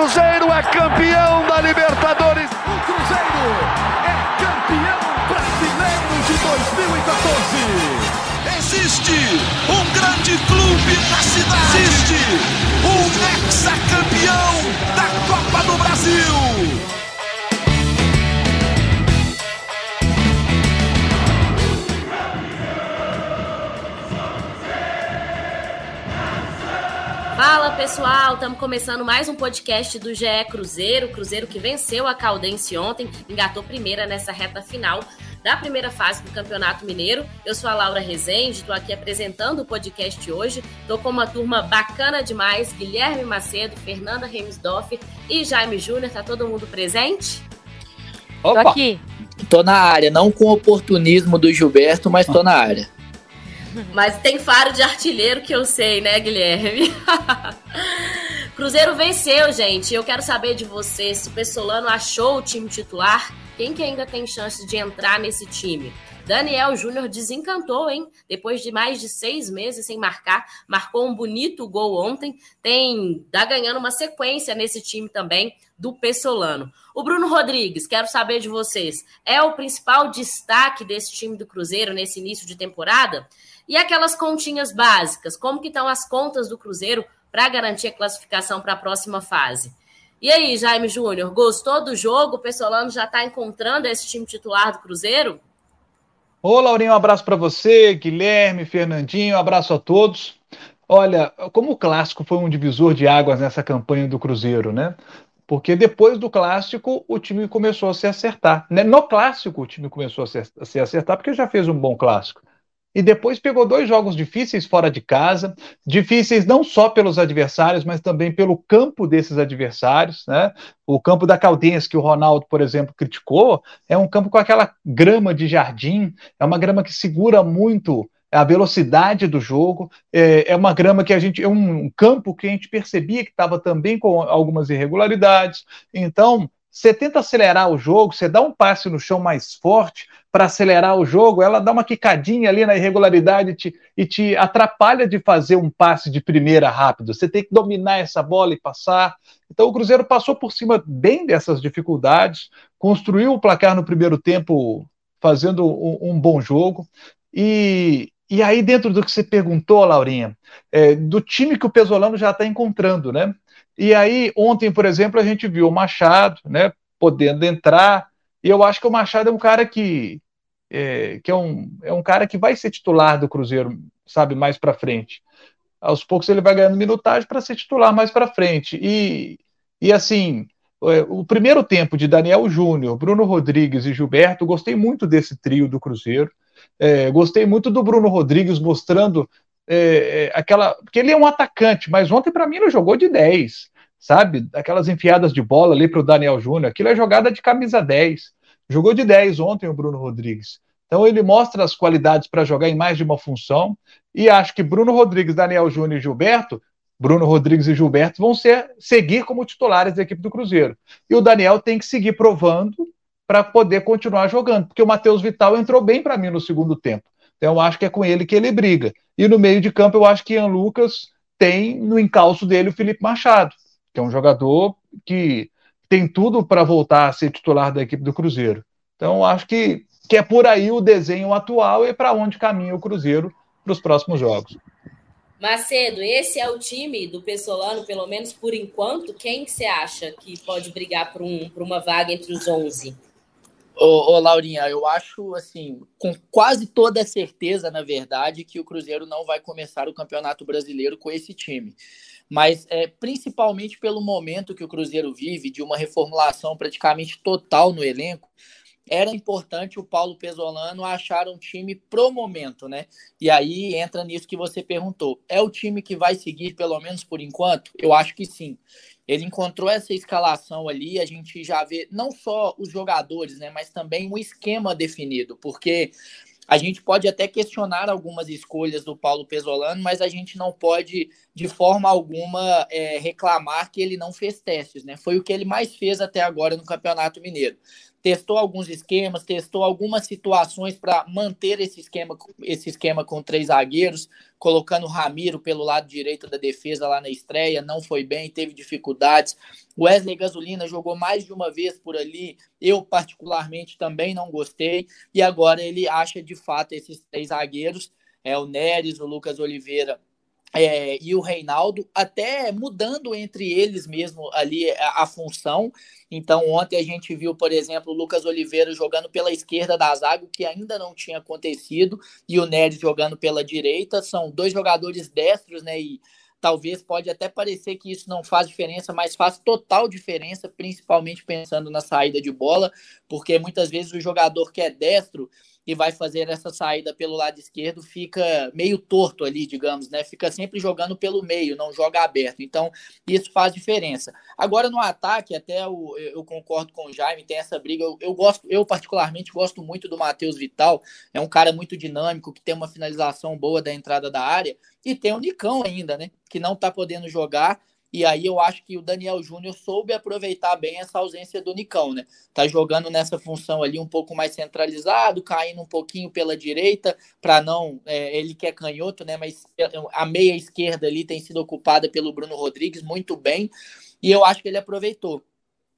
Cruzeiro é campeão da Libertadores. O Cruzeiro é campeão brasileiro de 2014. Existe um grande clube na cidade. Existe um hexacampeão Fala pessoal, estamos começando mais um podcast do GE Cruzeiro. Cruzeiro que venceu a Caldense ontem, engatou primeira nessa reta final da primeira fase do Campeonato Mineiro. Eu sou a Laura Rezende, estou aqui apresentando o podcast hoje. Estou com uma turma bacana demais: Guilherme Macedo, Fernanda Remisdorf e Jaime Júnior. Tá todo mundo presente? Opa. Tô aqui. Tô na área, não com o oportunismo do Gilberto, mas tô na área. Mas tem faro de artilheiro que eu sei, né, Guilherme? Cruzeiro venceu, gente. Eu quero saber de você se o Pessolano achou o time titular. Quem que ainda tem chance de entrar nesse time? Daniel Júnior desencantou, hein? Depois de mais de seis meses sem marcar, marcou um bonito gol ontem. Tem tá ganhando uma sequência nesse time também do Pessolano. O Bruno Rodrigues, quero saber de vocês, é o principal destaque desse time do Cruzeiro nesse início de temporada? E aquelas continhas básicas, como que estão as contas do Cruzeiro para garantir a classificação para a próxima fase? E aí, Jaime Júnior, gostou do jogo? O Pessolano já está encontrando esse time titular do Cruzeiro? Ô, Laurinho, um abraço para você, Guilherme, Fernandinho, um abraço a todos. Olha, como o clássico foi um divisor de águas nessa campanha do Cruzeiro, né? Porque depois do clássico o time começou a se acertar. Né? No clássico o time começou a se acertar porque já fez um bom clássico e depois pegou dois jogos difíceis fora de casa, difíceis não só pelos adversários, mas também pelo campo desses adversários, né? O campo da Caldense, que o Ronaldo, por exemplo, criticou, é um campo com aquela grama de jardim, é uma grama que segura muito a velocidade do jogo, é, é uma grama que a gente, é um campo que a gente percebia que estava também com algumas irregularidades, então você tenta acelerar o jogo, você dá um passe no chão mais forte para acelerar o jogo, ela dá uma quicadinha ali na irregularidade te, e te atrapalha de fazer um passe de primeira rápido. Você tem que dominar essa bola e passar. Então o Cruzeiro passou por cima bem dessas dificuldades, construiu o placar no primeiro tempo fazendo um, um bom jogo. E, e aí, dentro do que você perguntou, Laurinha, é, do time que o Pesolano já está encontrando, né? E aí, ontem, por exemplo, a gente viu o Machado, né, podendo entrar, e eu acho que o Machado é um cara que é, que é um, é um cara que vai ser titular do Cruzeiro, sabe, mais para frente. Aos poucos ele vai ganhando minutagem para ser titular mais para frente. E, e assim, é, o primeiro tempo de Daniel Júnior, Bruno Rodrigues e Gilberto, gostei muito desse trio do Cruzeiro. É, gostei muito do Bruno Rodrigues mostrando é, é aquela. Porque ele é um atacante, mas ontem para mim ele jogou de 10 sabe? Aquelas enfiadas de bola ali para o Daniel Júnior, aquilo é jogada de camisa 10. Jogou de 10 ontem o Bruno Rodrigues. Então ele mostra as qualidades para jogar em mais de uma função e acho que Bruno Rodrigues, Daniel Júnior e Gilberto, Bruno Rodrigues e Gilberto vão ser, seguir como titulares da equipe do Cruzeiro. E o Daniel tem que seguir provando para poder continuar jogando, porque o Matheus Vital entrou bem para mim no segundo tempo. Então eu acho que é com ele que ele briga. E no meio de campo eu acho que Ian Lucas tem no encalço dele o Felipe Machado que é um jogador que tem tudo para voltar a ser titular da equipe do Cruzeiro. Então, acho que, que é por aí o desenho atual e para onde caminha o Cruzeiro para os próximos jogos. Macedo, esse é o time do Pessolano, pelo menos por enquanto. Quem que você acha que pode brigar por, um, por uma vaga entre os 11? Ô, ô, Laurinha, eu acho, assim, com quase toda certeza, na verdade, que o Cruzeiro não vai começar o Campeonato Brasileiro com esse time mas é, principalmente pelo momento que o Cruzeiro vive, de uma reformulação praticamente total no elenco, era importante o Paulo Pesolano achar um time pro momento, né? E aí entra nisso que você perguntou. É o time que vai seguir, pelo menos por enquanto? Eu acho que sim. Ele encontrou essa escalação ali, a gente já vê não só os jogadores, né, mas também um esquema definido, porque a gente pode até questionar algumas escolhas do Paulo Pesolano, mas a gente não pode, de forma alguma, é, reclamar que ele não fez testes, né? Foi o que ele mais fez até agora no Campeonato Mineiro. Testou alguns esquemas, testou algumas situações para manter esse esquema, esse esquema com três zagueiros, colocando o Ramiro pelo lado direito da defesa lá na estreia, não foi bem, teve dificuldades. Wesley Gasolina jogou mais de uma vez por ali, eu particularmente também não gostei, e agora ele acha de fato esses três zagueiros, é o Neres, o Lucas Oliveira é, e o Reinaldo, até mudando entre eles mesmo ali a, a, função. Então, ontem a gente viu, por exemplo, o Lucas Oliveira jogando pela esquerda da zaga, o que ainda não tinha acontecido, e o Neres jogando pela direita. São dois jogadores destros, né? E talvez pode até parecer que isso não faz diferença, mas faz total diferença, principalmente pensando na saída de bola, porque muitas vezes o jogador que é destro e vai fazer essa saída pelo lado esquerdo fica meio torto ali, digamos, né? Fica sempre jogando pelo meio, não joga aberto. Então, isso faz diferença. Agora, no ataque, até eu, eu concordo com o Jaime, tem essa briga. Eu, eu gosto, eu particularmente gosto muito do Matheus Vital, é um cara muito dinâmico, que tem uma finalização boa da entrada da área, e tem o Nicão ainda, né? Que não tá podendo jogar e aí eu acho que o Daniel Júnior soube aproveitar bem essa ausência do Nicão, né? Tá jogando nessa função ali um pouco mais centralizado, caindo um pouquinho pela direita, para não. É, ele que é canhoto, né? Mas a meia esquerda ali tem sido ocupada pelo Bruno Rodrigues muito bem. E eu acho que ele aproveitou.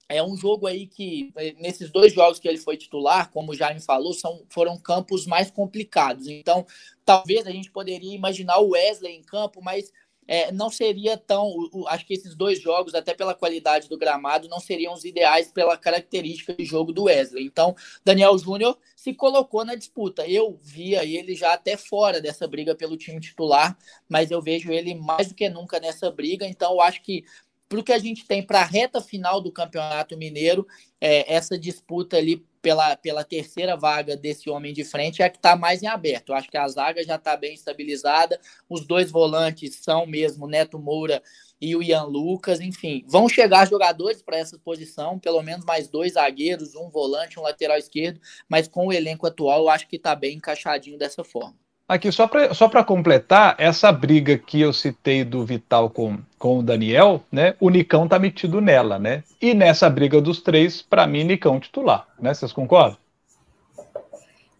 É um jogo aí que, é, nesses dois jogos que ele foi titular, como o Jaime falou, são, foram campos mais complicados. Então, talvez a gente poderia imaginar o Wesley em campo, mas é, não seria tão. Acho que esses dois jogos, até pela qualidade do gramado, não seriam os ideais pela característica de jogo do Wesley. Então, Daniel Júnior se colocou na disputa. Eu via ele já até fora dessa briga pelo time titular, mas eu vejo ele mais do que nunca nessa briga. Então, eu acho que para o que a gente tem para a reta final do Campeonato Mineiro, é, essa disputa ali pela, pela terceira vaga desse homem de frente é a que está mais em aberto. Eu acho que a zaga já está bem estabilizada, os dois volantes são mesmo Neto Moura e o Ian Lucas, enfim, vão chegar jogadores para essa posição, pelo menos mais dois zagueiros, um volante, um lateral esquerdo, mas com o elenco atual eu acho que está bem encaixadinho dessa forma. Aqui, só para só completar, essa briga que eu citei do Vital com, com o Daniel, né? O Nicão tá metido nela, né? E nessa briga dos três, para mim, Nicão titular, né? Vocês concordam?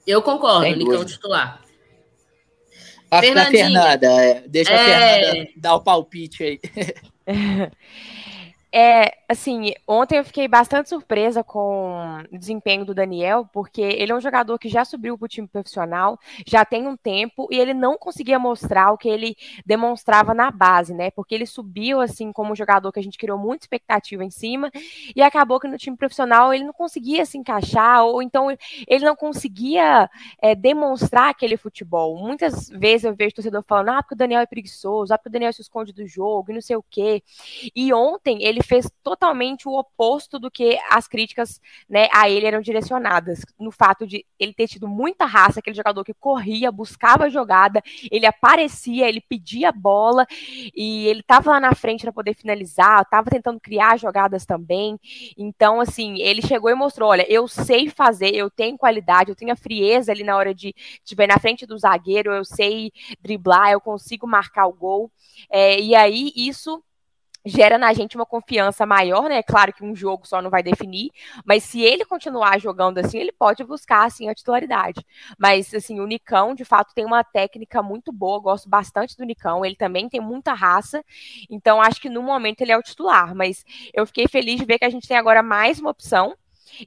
Eu concordo, Sem Nicão dúvida. titular. Fernanda, é, deixa é... a Fernanda dar o palpite aí. É, assim, ontem eu fiquei bastante surpresa com o desempenho do Daniel, porque ele é um jogador que já subiu para o time profissional, já tem um tempo, e ele não conseguia mostrar o que ele demonstrava na base, né? Porque ele subiu, assim, como um jogador que a gente criou muita expectativa em cima, e acabou que no time profissional ele não conseguia se encaixar, ou então ele não conseguia é, demonstrar aquele futebol. Muitas vezes eu vejo torcedor falando, ah, porque o Daniel é preguiçoso, ah, porque o Daniel se esconde do jogo, e não sei o quê. E ontem ele fez totalmente o oposto do que as críticas né, a ele eram direcionadas, no fato de ele ter tido muita raça, aquele jogador que corria, buscava a jogada, ele aparecia, ele pedia bola e ele estava lá na frente para poder finalizar, estava tentando criar jogadas também. Então, assim, ele chegou e mostrou: olha, eu sei fazer, eu tenho qualidade, eu tenho a frieza ali na hora de estiver na frente do zagueiro, eu sei driblar, eu consigo marcar o gol. É, e aí, isso gera na gente uma confiança maior, né? Claro que um jogo só não vai definir, mas se ele continuar jogando assim, ele pode buscar assim a titularidade. Mas assim, o Nicão, de fato, tem uma técnica muito boa, gosto bastante do Nicão, ele também tem muita raça, então acho que no momento ele é o titular, mas eu fiquei feliz de ver que a gente tem agora mais uma opção.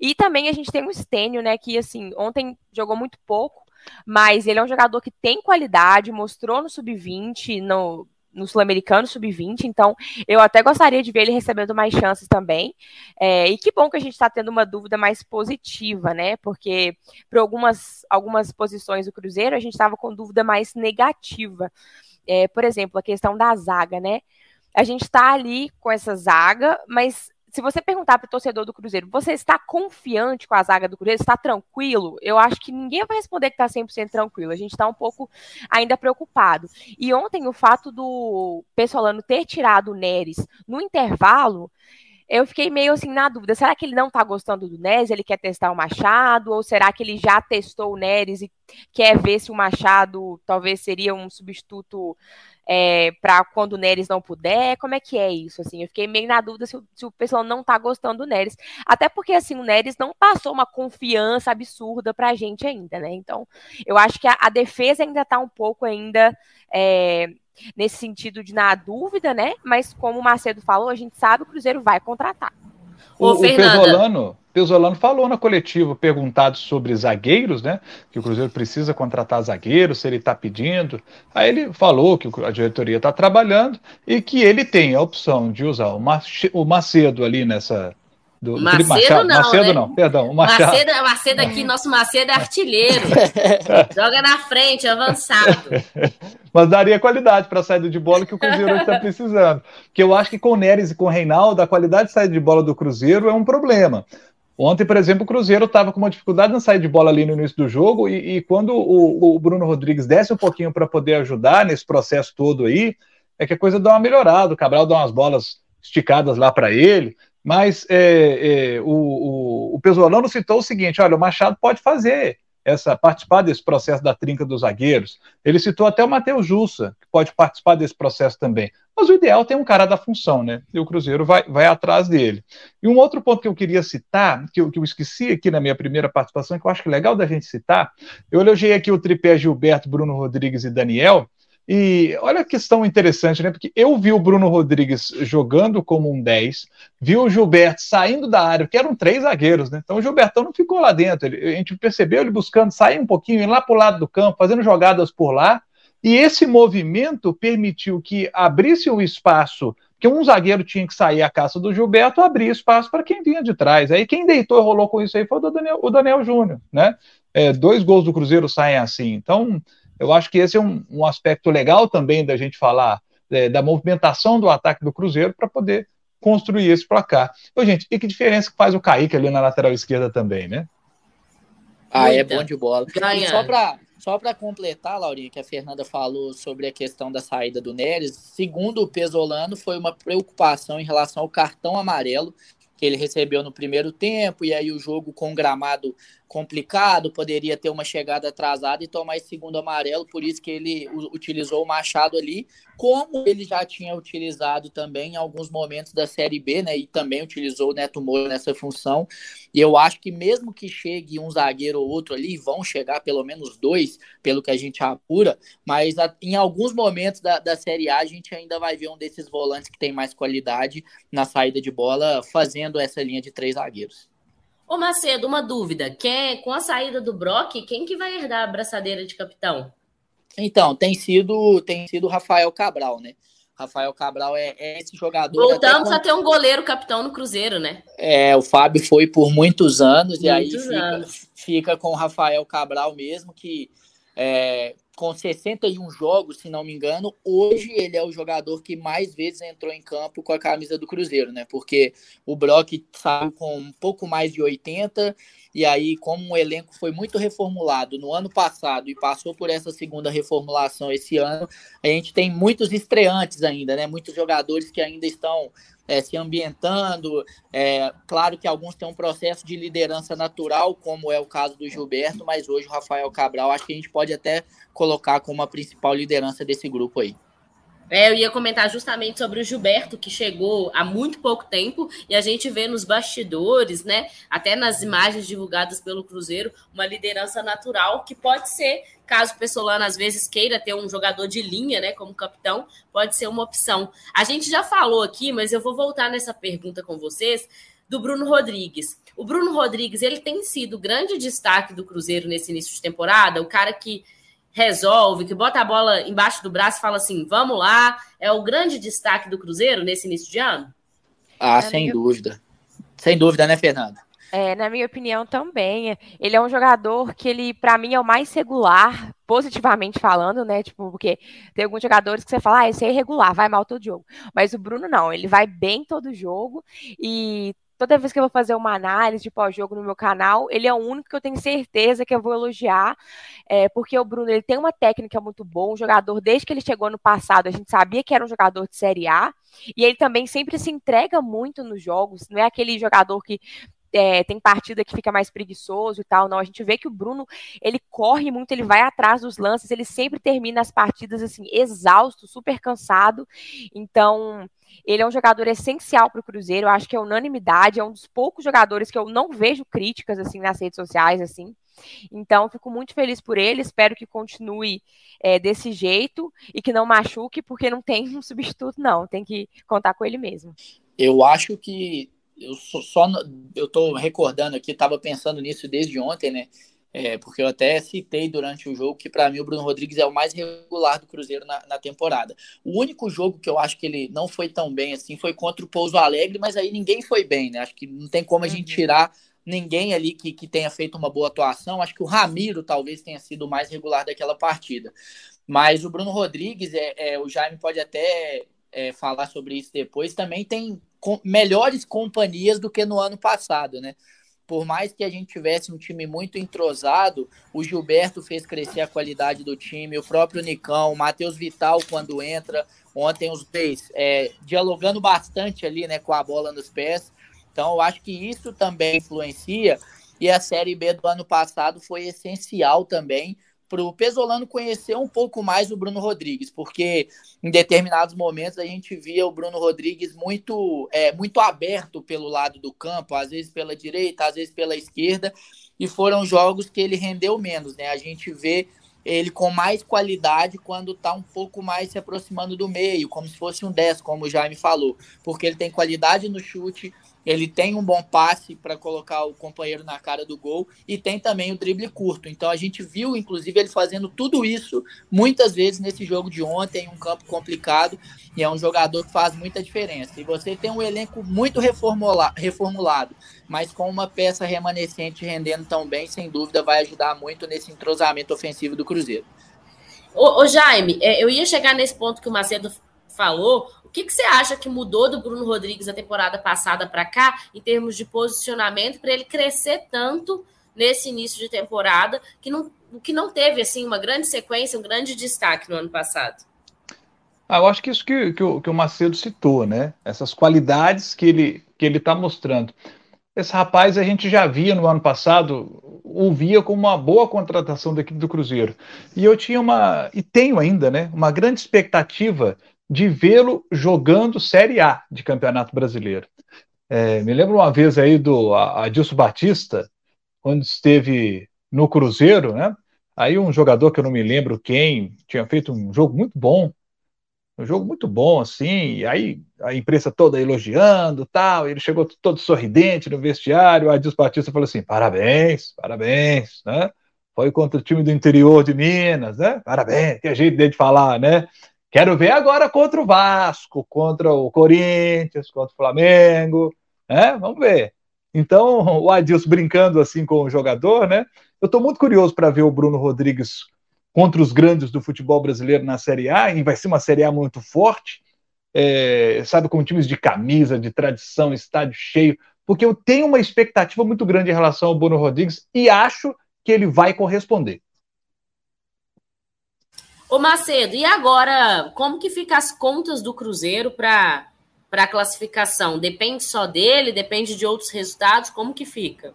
E também a gente tem o Stênio, né, que assim, ontem jogou muito pouco, mas ele é um jogador que tem qualidade, mostrou no sub-20, no no Sul-Americano Sub-20, então eu até gostaria de ver ele recebendo mais chances também. É, e que bom que a gente está tendo uma dúvida mais positiva, né? Porque para algumas, algumas posições do Cruzeiro a gente estava com dúvida mais negativa. É, por exemplo, a questão da zaga, né? A gente está ali com essa zaga, mas se você perguntar para o torcedor do Cruzeiro, você está confiante com a zaga do Cruzeiro? Está tranquilo? Eu acho que ninguém vai responder que está 100% tranquilo. A gente está um pouco ainda preocupado. E ontem, o fato do Pessolano ter tirado o Neres no intervalo eu fiquei meio assim na dúvida. Será que ele não tá gostando do Neres? Ele quer testar o Machado? Ou será que ele já testou o Neres e quer ver se o Machado talvez seria um substituto é, para quando o Neres não puder? Como é que é isso? Assim, eu fiquei meio na dúvida se, se o pessoal não tá gostando do Neres. Até porque assim, o Neres não passou uma confiança absurda pra gente ainda, né? Então, eu acho que a, a defesa ainda tá um pouco ainda. É, nesse sentido de na dúvida, né? Mas como o Macedo falou, a gente sabe que o Cruzeiro vai contratar. O, o Pesolano, Pesolano falou na coletiva, perguntado sobre zagueiros, né? Que o Cruzeiro precisa contratar zagueiros, se ele está pedindo. Aí ele falou que a diretoria está trabalhando e que ele tem a opção de usar o Macedo ali nessa, do, Macedo Machado. não, Macedo né? não, perdão. O Machado. Macedo, Macedo aqui, nosso Macedo é artilheiro. Joga na frente, avançado. Mas daria qualidade para a saída de bola que o Cruzeiro está precisando. Porque eu acho que com o Neres e com o Reinaldo, a qualidade de saída de bola do Cruzeiro é um problema. Ontem, por exemplo, o Cruzeiro estava com uma dificuldade na saída de bola ali no início do jogo, e, e quando o, o, Bruno Rodrigues desce um pouquinho para poder ajudar nesse processo todo aí, é que a coisa dá uma melhorada. O Cabral dá umas bolas esticadas lá para ele. Mas é, é, o, o, o Pesolano citou o seguinte: olha, o Machado pode fazer essa participar desse processo da trinca dos zagueiros. Ele citou até o Matheus Jussa, que pode participar desse processo também. Mas o ideal tem um cara da função, né? E o Cruzeiro vai, vai atrás dele. E um outro ponto que eu queria citar, que eu, que eu esqueci aqui na minha primeira participação, que eu acho que é legal da gente citar, eu elogiei aqui o tripé Gilberto, Bruno Rodrigues e Daniel, e olha a questão interessante, né? Porque eu vi o Bruno Rodrigues jogando como um 10, vi o Gilberto saindo da área, que eram três zagueiros, né? Então o Gilbertão não ficou lá dentro. Ele, a gente percebeu ele buscando sair um pouquinho, ir lá para o lado do campo, fazendo jogadas por lá. E esse movimento permitiu que abrisse o espaço, que um zagueiro tinha que sair à caça do Gilberto, abrir espaço para quem vinha de trás. Aí quem deitou e rolou com isso aí foi o Daniel, o Daniel Júnior, né? É, dois gols do Cruzeiro saem assim. Então eu acho que esse é um, um aspecto legal também da gente falar é, da movimentação do ataque do Cruzeiro para poder construir esse placar. Ô, gente, e que diferença que faz o Kaique ali na lateral esquerda também, né? Ah, é bom de bola. E só para só para completar, Laurinha, que a Fernanda falou sobre a questão da saída do Neres, segundo o Pesolano, foi uma preocupação em relação ao cartão amarelo que ele recebeu no primeiro tempo, e aí o jogo com gramado complicado, poderia ter uma chegada atrasada e tomar esse segundo amarelo, por isso que ele utilizou o Machado ali, como ele já tinha utilizado também em alguns momentos da Série B, né, e também utilizou o Neto Moura nessa função, e eu acho que mesmo que chegue um zagueiro ou outro ali, vão chegar pelo menos dois, pelo que a gente apura, mas em alguns momentos da, da Série A a gente ainda vai ver um desses volantes que tem mais qualidade na saída de bola, fazendo essa linha de três zagueiros. Ô Macedo, uma dúvida. Quem, com a saída do Brock, quem que vai herdar a braçadeira de capitão? Então, tem sido tem sido Rafael Cabral, né? Rafael Cabral é, é esse jogador. Voltamos a ter um goleiro capitão no Cruzeiro, né? É, o Fábio foi por muitos anos, muitos e aí fica, fica, com o Rafael Cabral mesmo, que é, com 61 jogos, se não me engano, hoje ele é o jogador que mais vezes entrou em campo com a camisa do Cruzeiro, né? Porque o Brock saiu com um pouco mais de 80, e aí, como o elenco foi muito reformulado no ano passado e passou por essa segunda reformulação esse ano, a gente tem muitos estreantes ainda, né? Muitos jogadores que ainda estão é, se ambientando. É, claro que alguns têm um processo de liderança natural, como é o caso do Gilberto, mas hoje o Rafael Cabral acho que a gente pode até colocar como a principal liderança desse grupo aí. É, eu ia comentar justamente sobre o Gilberto, que chegou há muito pouco tempo, e a gente vê nos bastidores, né, até nas imagens divulgadas pelo Cruzeiro, uma liderança natural que pode ser, caso o Pessolano às vezes queira ter um jogador de linha, né, como capitão, pode ser uma opção. A gente já falou aqui, mas eu vou voltar nessa pergunta com vocês, do Bruno Rodrigues. O Bruno Rodrigues, ele tem sido grande destaque do Cruzeiro nesse início de temporada, o cara que resolve, que bota a bola embaixo do braço e fala assim: vamos lá, é o grande destaque do Cruzeiro nesse início de ano? Ah, sem minha... dúvida. Sem dúvida, né, Fernanda? É, na minha opinião também. Ele é um jogador que ele, para mim, é o mais regular, positivamente falando, né? Tipo, porque tem alguns jogadores que você fala, ah, esse é irregular, vai mal todo jogo. Mas o Bruno não, ele vai bem todo jogo e toda vez que eu vou fazer uma análise de pós-jogo no meu canal, ele é o único que eu tenho certeza que eu vou elogiar, é, porque o Bruno ele tem uma técnica muito boa, um jogador, desde que ele chegou no passado, a gente sabia que era um jogador de Série A, E ele também sempre se entrega muito nos jogos, não é aquele jogador que é, tem partida que fica mais preguiçoso e tal, não. A gente vê que o Bruno, ele corre muito, ele vai atrás dos lances, ele sempre termina as partidas, assim, exausto, super cansado. Então, ele é um jogador essencial para o Cruzeiro, eu acho que é unanimidade, é um dos poucos jogadores que eu não vejo críticas, assim, nas redes sociais, assim. Então, fico muito feliz por ele, espero que continue é, desse jeito e que não machuque, porque não tem um substituto, não, tem que contar com ele mesmo. Eu acho que eu só, só eu tô recordando aqui, estava pensando nisso desde ontem, né? É, porque eu até citei durante o jogo que para mim o Bruno Rodrigues é o mais regular do Cruzeiro na, na, temporada. O único jogo que eu acho que ele não foi tão bem assim foi contra o Pouso Alegre, mas aí ninguém foi bem, né? Acho que não tem como a gente uhum. tirar ninguém ali que, que tenha feito uma boa atuação. Acho que o Ramiro talvez tenha sido o mais regular daquela partida. Mas o Bruno Rodrigues, é, é o Jaime pode até é, falar sobre isso depois, também tem com, melhores companhias do que no ano passado, né? por mais que a gente tivesse um time muito entrosado, o Gilberto fez crescer a qualidade do time, o próprio Nicão, o Matheus Vital quando entra, ontem os dois é, dialogando bastante ali né, com a bola nos pés. Então eu acho que isso também influencia. E a Série B do ano passado foi essencial também para o Pesolano conhecer um pouco mais o Bruno Rodrigues, porque em determinados momentos a gente via o Bruno Rodrigues muito, é, muito aberto pelo lado do campo, às vezes pela direita, às vezes pela esquerda, e foram jogos que ele rendeu menos, né? A gente vê ele com mais qualidade quando está um pouco mais se aproximando do meio, como se fosse um 10, como o Jaime falou, porque ele tem qualidade no chute, ele tem um bom passe para colocar o companheiro na cara do gol e tem também o drible curto. Então a gente viu, inclusive, ele fazendo tudo isso muitas vezes nesse jogo de ontem, um campo complicado, e é um jogador que faz muita diferença. E você tem um elenco muito reformula reformulado, mas com uma peça remanescente rendendo tão bem, sem dúvida vai ajudar muito nesse entrosamento ofensivo do Cruzeiro. Ô, ô Jaime, é, eu ia chegar nesse ponto que o Macedo falou, que, que você acha que mudou do Bruno Rodrigues da temporada passada para cá, em termos de posicionamento, para ele crescer tanto nesse início de temporada, que não, que não teve assim uma grande sequência, um grande destaque no ano passado? Ah, eu acho que isso que, que, o, que o Macedo citou, né? Essas qualidades que ele que ele está mostrando. Esse rapaz a gente já via no ano passado, ouvia como uma boa contratação da equipe do Cruzeiro. E eu tinha uma, e tenho ainda, né, uma grande expectativa de vê-lo jogando Série A de Campeonato Brasileiro. É, me lembro uma vez aí do Adilson Batista, quando esteve no Cruzeiro, né? Aí um jogador que eu não me lembro quem tinha feito um jogo muito bom, um jogo muito bom, assim, e aí a imprensa toda elogiando tal, ele chegou todo sorridente no vestiário, o Adilson Batista falou assim, parabéns, parabéns, né? Foi contra o time do interior de Minas, né? Parabéns, que é jeito dele de falar, né? Quero ver agora contra o Vasco, contra o Corinthians, contra o Flamengo, né? Vamos ver. Então, o Adilson brincando assim com o jogador, né? Eu estou muito curioso para ver o Bruno Rodrigues contra os grandes do futebol brasileiro na Série A, e vai ser uma Série A muito forte, é, sabe, com times de camisa, de tradição, estádio cheio, porque eu tenho uma expectativa muito grande em relação ao Bruno Rodrigues e acho que ele vai corresponder. Ô Macedo, e agora, como que fica as contas do Cruzeiro para a classificação? Depende só dele? Depende de outros resultados? Como que fica?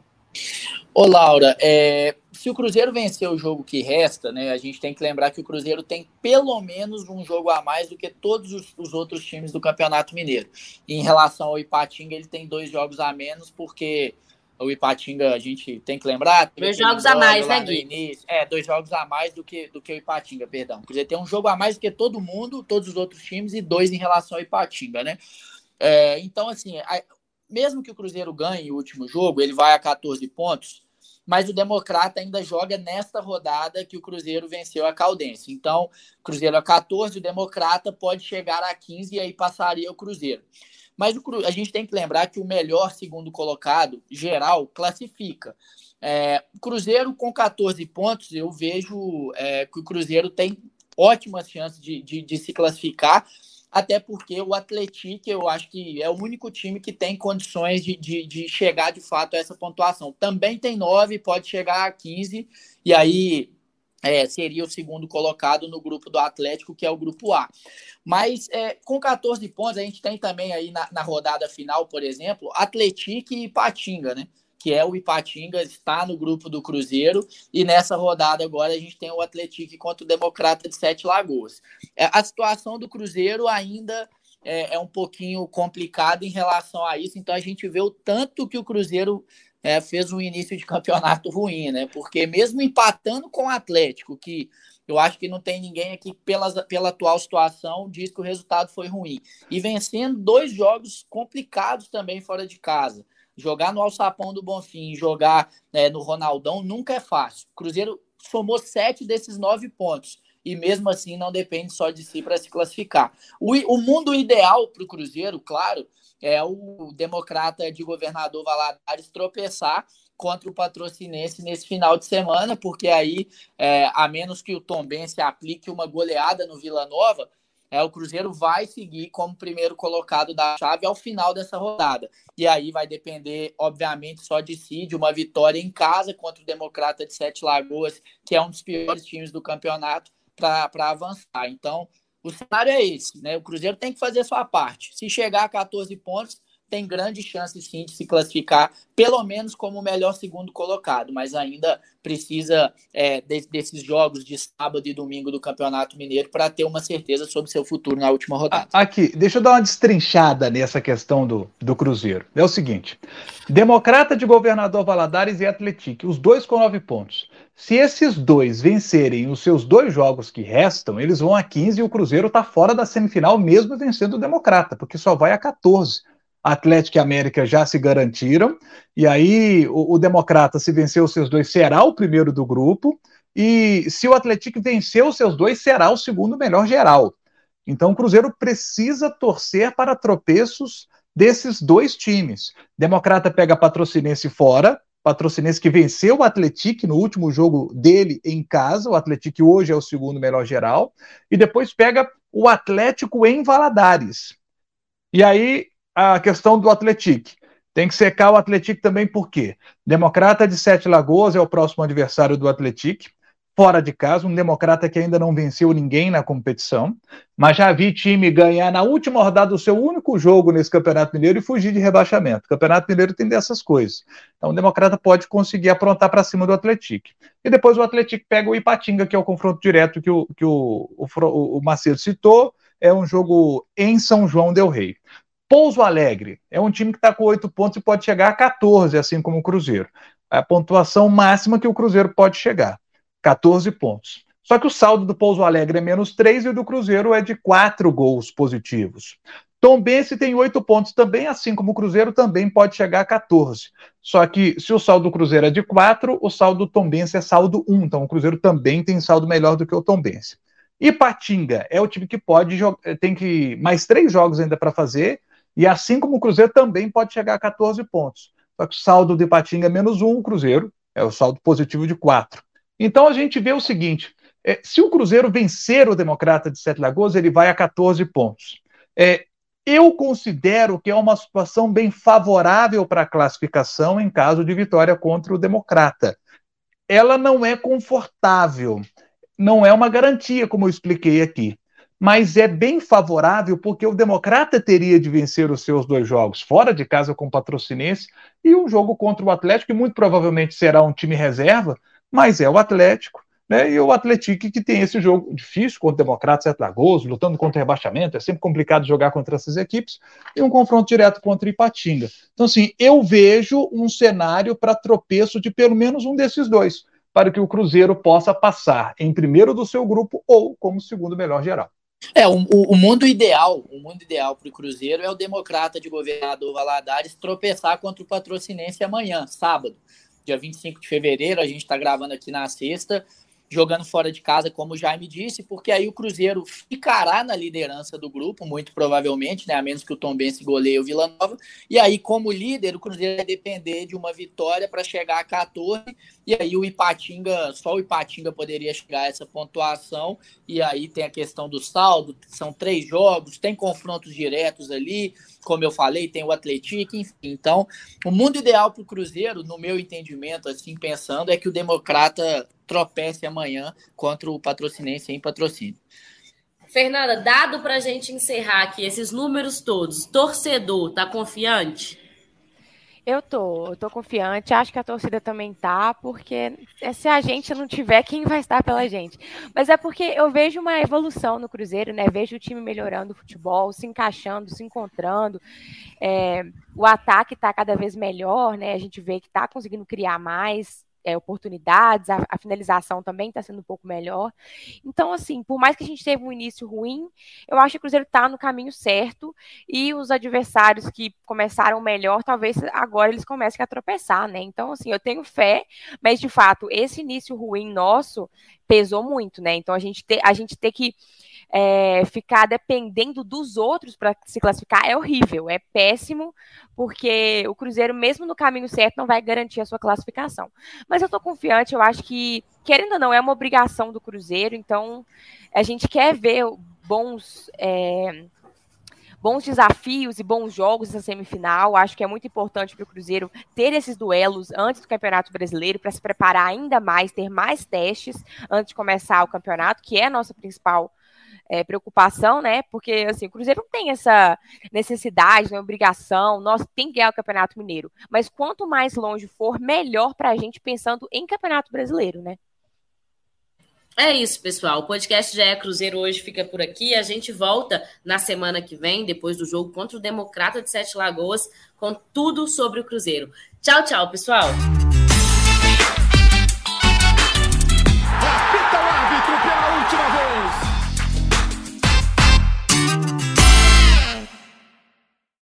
Ô Laura, é, se o Cruzeiro vencer o jogo que resta, né, a gente tem que lembrar que o Cruzeiro tem pelo menos um jogo a mais do que todos os, os outros times do Campeonato Mineiro. E em relação ao Ipatinga, ele tem dois jogos a menos, porque o Ipatinga, a gente tem que lembrar. Dois jogos a mais, né, Gui? É, dois jogos a mais do que, do que o Ipatinga, perdão. Quer dizer, tem um jogo a mais do que todo mundo, todos os outros times, e dois em relação ao Ipatinga, né? É, então, assim, a, mesmo que o Cruzeiro ganhe o último jogo, ele vai a 14 pontos, mas o Democrata ainda joga nesta rodada que o Cruzeiro venceu a Caldense. Então, Cruzeiro a 14, o Democrata pode chegar a 15 e aí passaria o Cruzeiro. Mas a gente tem que lembrar que o melhor segundo colocado, geral, classifica. É, Cruzeiro com 14 pontos, eu vejo é, que o Cruzeiro tem ótimas chances de, de, de, se classificar, até porque o Atlético, eu acho que é o único time que tem condições de, de, de chegar de fato a essa pontuação. Também tem 9, pode chegar a 15, e aí é, seria o segundo colocado no grupo do Atlético, que é o grupo A. Mas é, com 14 pontos, a gente tem também aí na, na rodada final, por exemplo, Atlético e Patinga, né? Que é o Ipatinga, está no grupo do Cruzeiro, e nessa rodada agora a gente tem o Atlético contra o Democrata de Sete Lagoas. É, a situação do Cruzeiro ainda é, é, um pouquinho complicada em relação a isso, então a gente vê o tanto que o Cruzeiro é, fez um início de campeonato ruim, né? Porque mesmo empatando com o Atlético, que eu acho que não tem ninguém aqui pela, pela atual situação diz que o resultado foi ruim. E vencendo dois jogos complicados também fora de casa. Jogar no Alçapão do Bonfim, jogar é, no Ronaldão nunca é fácil. O Cruzeiro somou sete desses nove pontos. E mesmo assim não depende só de si para se classificar. O, o mundo ideal para o Cruzeiro, claro, é o democrata de governador Valadares tropeçar contra o patrocinense nesse final de semana, porque aí, é, a menos que o Tombense aplique uma goleada no Vila Nova, é, o Cruzeiro vai seguir como primeiro colocado da chave ao final dessa rodada. E aí vai depender, obviamente, só de si, de uma vitória em casa contra o Democrata de Sete Lagoas, que é um dos piores times do campeonato, para avançar. Então, o cenário é esse, né? O Cruzeiro tem que fazer a sua parte. Se chegar a 14 pontos, tem grande chance sim de se classificar, pelo menos como o melhor segundo colocado, mas ainda precisa é, de, desses jogos de sábado e domingo do Campeonato Mineiro para ter uma certeza sobre seu futuro na última rodada. Aqui, deixa eu dar uma destrinchada nessa questão do, do Cruzeiro. É o seguinte: Democrata de Governador Valadares e Atlético, os dois com nove pontos. Se esses dois vencerem os seus dois jogos que restam, eles vão a 15 e o Cruzeiro está fora da semifinal, mesmo vencendo o Democrata, porque só vai a 14. Atlético e América já se garantiram, e aí o, o Democrata, se vencer os seus dois, será o primeiro do grupo, e se o Atlético vencer os seus dois, será o segundo melhor geral. Então o Cruzeiro precisa torcer para tropeços desses dois times. Democrata pega Patrocinense fora, Patrocinense que venceu o Atlético no último jogo dele em casa. O Atlético hoje é o segundo melhor geral. E depois pega o Atlético em Valadares. E aí a questão do Atlético. Tem que secar o Atlético também, por quê? Democrata de Sete Lagoas é o próximo adversário do Atlético fora de casa, um democrata que ainda não venceu ninguém na competição, mas já vi time ganhar na última rodada o seu único jogo nesse Campeonato Mineiro e fugir de rebaixamento. O Campeonato Mineiro tem dessas coisas. Então o democrata pode conseguir aprontar para cima do Atlético. E depois o Atlético pega o Ipatinga, que é o confronto direto que o, que o, o, o Macedo citou, é um jogo em São João del Rei. Pouso Alegre é um time que está com oito pontos e pode chegar a 14, assim como o Cruzeiro. É a pontuação máxima que o Cruzeiro pode chegar. 14 pontos. Só que o saldo do Pouso Alegre é menos 3 e o do Cruzeiro é de 4 gols positivos. Tombense tem 8 pontos também, assim como o Cruzeiro também pode chegar a 14. Só que se o saldo do Cruzeiro é de 4, o saldo do Tombense é saldo 1. Então o Cruzeiro também tem saldo melhor do que o Tombense. E Patinga é o time que pode tem que mais três jogos ainda para fazer, e assim como o Cruzeiro também pode chegar a 14 pontos. Só que o saldo de Patinga é menos 1, o Cruzeiro é o saldo positivo de 4. Então a gente vê o seguinte: é, se o Cruzeiro vencer o Democrata de Sete Lagoas, ele vai a 14 pontos. É, eu considero que é uma situação bem favorável para a classificação em caso de vitória contra o Democrata. Ela não é confortável, não é uma garantia, como eu expliquei aqui, mas é bem favorável porque o Democrata teria de vencer os seus dois jogos, fora de casa com o Patrocinense, e um jogo contra o Atlético, que muito provavelmente será um time reserva, mas é o Atlético, né? E o Atlético que tem esse jogo difícil contra o Democrata Lagoas, lutando contra o rebaixamento, é sempre complicado jogar contra essas equipes, e um confronto direto contra o Ipatinga. Então, assim, eu vejo um cenário para tropeço de pelo menos um desses dois, para que o Cruzeiro possa passar em primeiro do seu grupo ou como segundo melhor geral. É, o, o, mundo ideal, o mundo ideal para o Cruzeiro é o democrata de governador Valadares tropeçar contra o patrocinense amanhã, sábado dia 25 de fevereiro, a gente está gravando aqui na sexta, jogando fora de casa, como o Jaime disse, porque aí o Cruzeiro ficará na liderança do grupo, muito provavelmente, né, a menos que o Tom Bense goleie o Vila Nova, e aí como líder, o Cruzeiro vai depender de uma vitória para chegar a 14, e aí o Ipatinga, só o Ipatinga poderia chegar a essa pontuação, e aí tem a questão do saldo, são três jogos, tem confrontos diretos ali, como eu falei, tem o Atlético, enfim. Então, o mundo ideal para o Cruzeiro, no meu entendimento, assim, pensando, é que o Democrata tropece amanhã contra o Patrocinense em patrocínio. Fernanda, dado para a gente encerrar aqui esses números todos, torcedor, tá confiante? Eu tô, eu tô confiante, acho que a torcida também tá, porque se a gente não tiver, quem vai estar pela gente? Mas é porque eu vejo uma evolução no Cruzeiro, né? Vejo o time melhorando o futebol, se encaixando, se encontrando. É, o ataque tá cada vez melhor, né? A gente vê que tá conseguindo criar mais é, oportunidades, a, a, finalização também está sendo um pouco melhor. Então, assim, por mais que a gente teve um início ruim, eu acho que o Cruzeiro está no caminho certo e os adversários que começaram melhor, talvez agora eles comecem a tropeçar, né? Então, assim, eu tenho fé, mas de fato, esse início ruim nosso pesou muito, né? Então, a gente, te, a gente ter que é, ficar dependendo dos outros para se classificar é horrível, é péssimo, porque o Cruzeiro, mesmo no caminho certo, não vai garantir a sua classificação. Mas eu estou confiante, eu acho que, querendo ou não, é uma obrigação do Cruzeiro, então a gente quer ver bons. É, bons desafios e bons jogos nessa semifinal. Acho que é muito importante para o Cruzeiro ter esses duelos antes do Campeonato Brasileiro para se preparar ainda mais, ter mais testes antes de começar o campeonato, que é a nossa principal é, preocupação, né? Porque assim, o Cruzeiro não tem essa necessidade, né, obrigação, nós tem que ganhar o Campeonato Mineiro. Mas quanto mais longe for, melhor para a gente pensando em Campeonato Brasileiro, né? É isso, pessoal. O podcast já é Cruzeiro hoje fica por aqui. A gente volta na semana que vem, depois do jogo contra o Democrata de Sete Lagoas, com tudo sobre o Cruzeiro. Tchau, tchau, pessoal.